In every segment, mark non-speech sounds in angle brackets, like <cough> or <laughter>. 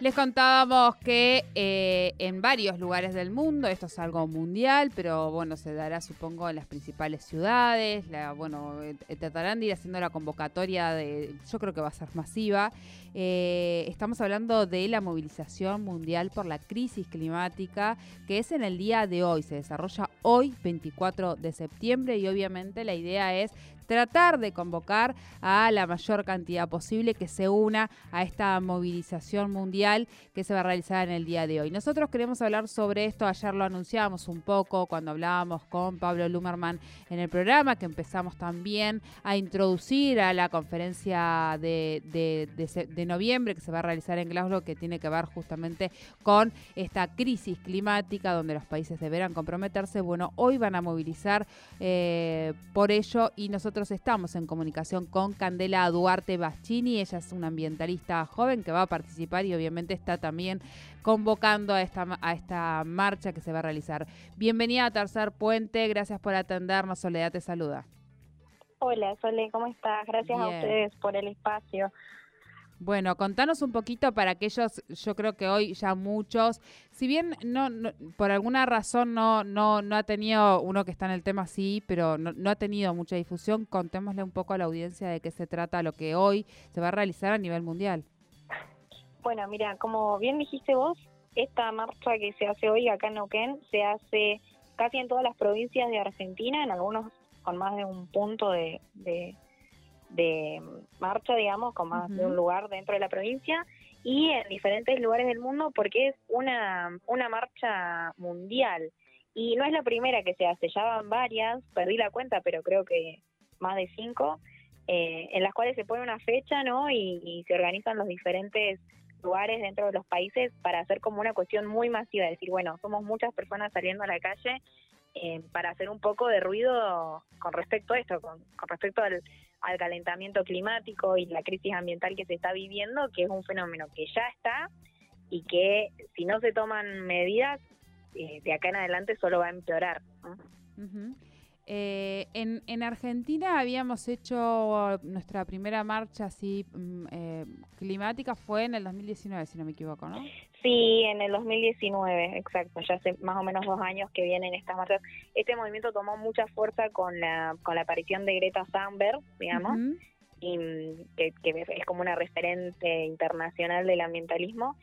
Les contábamos que eh, en varios lugares del mundo, esto es algo mundial, pero bueno, se dará supongo en las principales ciudades, la, bueno, eh, tratarán de ir haciendo la convocatoria de, yo creo que va a ser masiva. Eh, estamos hablando de la movilización mundial por la crisis climática, que es en el día de hoy, se desarrolla hoy, 24 de septiembre, y obviamente la idea es tratar de convocar a la mayor cantidad posible que se una a esta movilización mundial que se va a realizar en el día de hoy. Nosotros queremos hablar sobre esto, ayer lo anunciamos un poco cuando hablábamos con Pablo Lumerman en el programa, que empezamos también a introducir a la conferencia de, de noviembre que se va a realizar en Glasgow, que tiene que ver justamente con esta crisis climática donde los países deberán comprometerse. Bueno, hoy van a movilizar eh, por ello y nosotros estamos en comunicación con Candela Duarte Baschini. Ella es una ambientalista joven que va a participar y obviamente está también convocando a esta, a esta marcha que se va a realizar. Bienvenida a Tercer Puente. Gracias por atendernos. Soledad te saluda. Hola, Sole, ¿cómo estás? Gracias a ustedes por el espacio. Bueno, contanos un poquito para aquellos, yo creo que hoy ya muchos, si bien no, por alguna razón no, no, no ha tenido, uno que está en el tema sí, pero no, no, ha tenido mucha difusión, contémosle un poco a la audiencia de qué se trata lo que hoy se va a realizar a nivel mundial. Bueno, mira, como bien dijiste vos, esta marcha que se hace hoy acá en Neuquén se hace casi en todas las provincias de Argentina, en algunos con más de un punto de de marcha, digamos, con más de un lugar dentro de la provincia y en diferentes lugares del mundo porque es una, una marcha mundial. Y no es la primera que se hace, ya van varias, perdí la cuenta, pero creo que más de cinco, eh, en las cuales se pone una fecha, ¿no? Y, se organizan los diferentes lugares dentro de los países para hacer como una cuestión muy masiva, decir, bueno, somos muchas personas saliendo a la calle eh, para hacer un poco de ruido con respecto a esto, con, con respecto al, al calentamiento climático y la crisis ambiental que se está viviendo, que es un fenómeno que ya está y que si no se toman medidas, eh, de acá en adelante solo va a empeorar. Eh, en, en, Argentina habíamos hecho nuestra primera marcha así mm, eh, climática, fue en el 2019, si no me equivoco, ¿no? Sí, en el 2019, exacto. Ya hace más o menos dos años que vienen estas marchas. Este movimiento tomó mucha fuerza con la, con la aparición de Greta Thunberg, digamos, y mm, que, que es como una referente internacional del ambientalismo.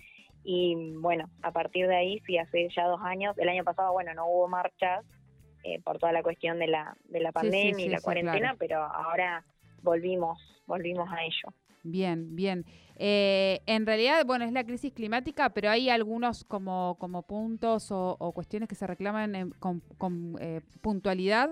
Y bueno, a partir de ahí, sí, hace ya dos años, el año pasado, bueno, no hubo marchas, eh, por toda la cuestión de la, de la pandemia y la cuarentena, pero ahora volvimos, volvimos a ello. Bien, bien. Eh, en realidad, bueno, es la crisis climática, pero hay algunos como, como puntos o, cuestiones que se reclaman con, eh, puntualidad.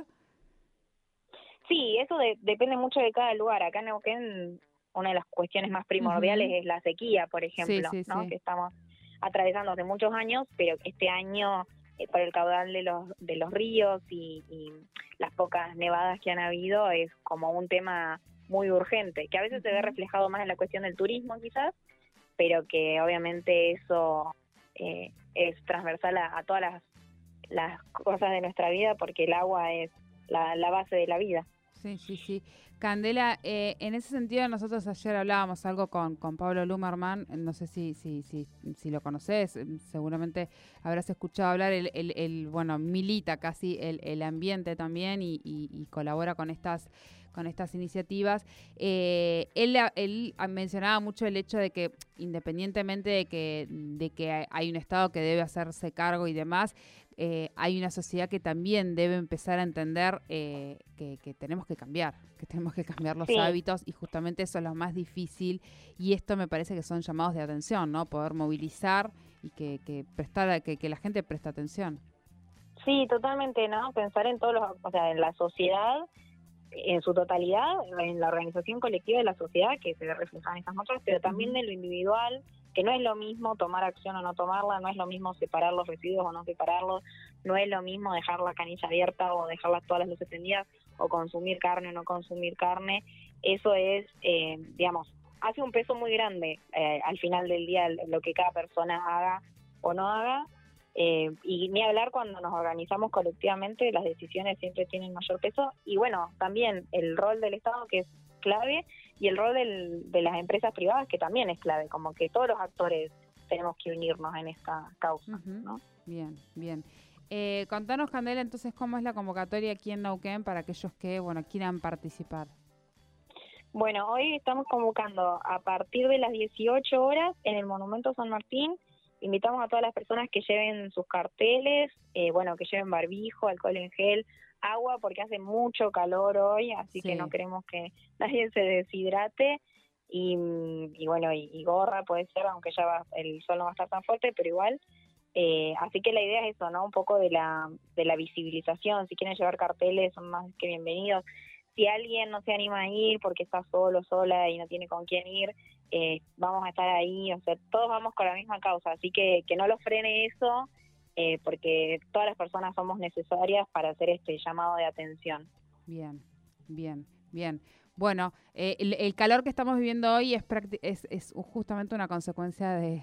Sí, eso depende mucho de cada lugar. Acá en Neuquén, una de las cuestiones más primordiales es la sequía, por ejemplo, ¿no? que estamos atravesando hace muchos años, pero este año eh, por el caudal de los, de los ríos y, las pocas nevadas que han habido, es como un tema muy urgente, que a veces se ve reflejado más en la cuestión del turismo quizás, pero que obviamente eso eh, es transversal a, todas las, las, cosas de nuestra vida porque el agua es la, la base de la vida. Sí, sí, sí. Candela, eh, en ese sentido nosotros ayer hablábamos algo con, con Pablo Lumerman, no sé si, si, si, si lo conoces, seguramente habrás escuchado hablar, el, el, bueno, milita casi el, el ambiente también y, y, colabora con estas con estas iniciativas. Eh, él, él mencionaba mucho el hecho de que independientemente de que, de que hay un Estado que debe hacerse cargo y demás, eh, hay una sociedad que también debe empezar a entender eh, que, tenemos que cambiar, que tenemos que cambiar los hábitos y justamente eso es lo más difícil y esto me parece que son llamados de atención, ¿no? Poder movilizar y que, que prestar, que, que la gente preste atención. Sí, totalmente, ¿no? Pensar en todos los, o sea, en la sociedad en su totalidad, en la organización colectiva de la sociedad que se ve reflejada en estas marchas, pero también en lo individual, que no es lo mismo tomar acción o no tomarla, no es lo mismo separar los residuos o no separarlos, no es lo mismo dejar la canilla abierta o dejarlas todas las luces prendidas o consumir carne o no consumir carne. Eso es, eh, digamos, hace un peso muy grande eh, al final del día lo que cada persona haga o no haga. Eh, y ni hablar cuando nos organizamos colectivamente, las decisiones siempre tienen mayor peso. Y bueno, también el rol del Estado que es clave y el rol de las empresas privadas que también es clave, como que todos los actores tenemos que unirnos en esta causa. ¿no? Bien, bien. Eh, contanos, Candela, entonces, cómo es la convocatoria aquí en Nauquén para aquellos que, bueno, quieran participar. Bueno, hoy estamos convocando a partir de las 18 horas en el Monumento San Martín. Invitamos a todas las personas que lleven sus carteles, eh, bueno, que lleven barbijo, alcohol en gel, agua, porque hace mucho calor hoy, así que no queremos que <laughs> nadie se deshidrate. Y, bueno, y, gorra puede ser, aunque ya va, el sol no va a estar tan fuerte, pero igual eh, así que la idea es eso, ¿no? Un poco de la, de la visibilización. Si quieren llevar carteles, son más que bienvenidos. Si alguien no se anima a ir porque está solo, sola y no tiene con quién ir, eh, vamos a estar ahí. O sea, todos vamos con la misma causa. Así que que no lo frene eso, eh, porque todas las personas somos necesarias para hacer este llamado de atención. Bien, bien, bien. Bueno, eh, el, calor que estamos viviendo hoy es, es, es justamente una consecuencia de,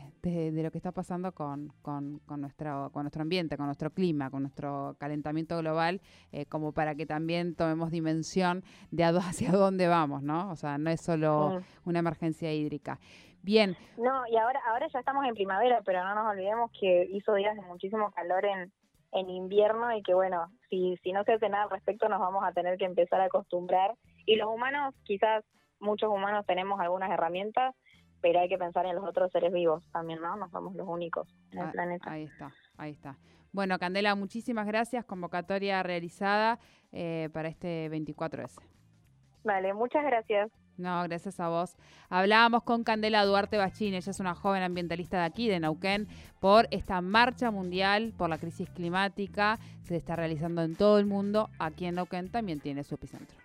lo que está pasando con, con, nuestro, con nuestro ambiente, con nuestro clima, con nuestro calentamiento global, eh, como para que también tomemos dimensión de <laughs> hacia dónde vamos, ¿no? O sea, no es solo una emergencia hídrica. Bien. No, y ahora, ahora ya estamos en primavera, pero no nos olvidemos que hizo días de muchísimo calor en, en invierno y que bueno, si, si no se hace nada al respecto nos vamos a tener que empezar a acostumbrar. Y los humanos, quizás muchos humanos tenemos algunas herramientas, pero hay que pensar en los otros seres vivos también, ¿no? No somos los únicos en el ah, planeta. Ahí está, ahí está. Bueno, Candela, muchísimas gracias. Convocatoria realizada eh, para este 24S. Vale, muchas gracias. No, gracias a vos. Hablábamos con Candela Duarte Bachín, ella es una joven ambientalista de aquí, de Neuquén, por esta marcha mundial por la crisis climática. Se está realizando en todo el mundo. Aquí en Neuquén también tiene su epicentro.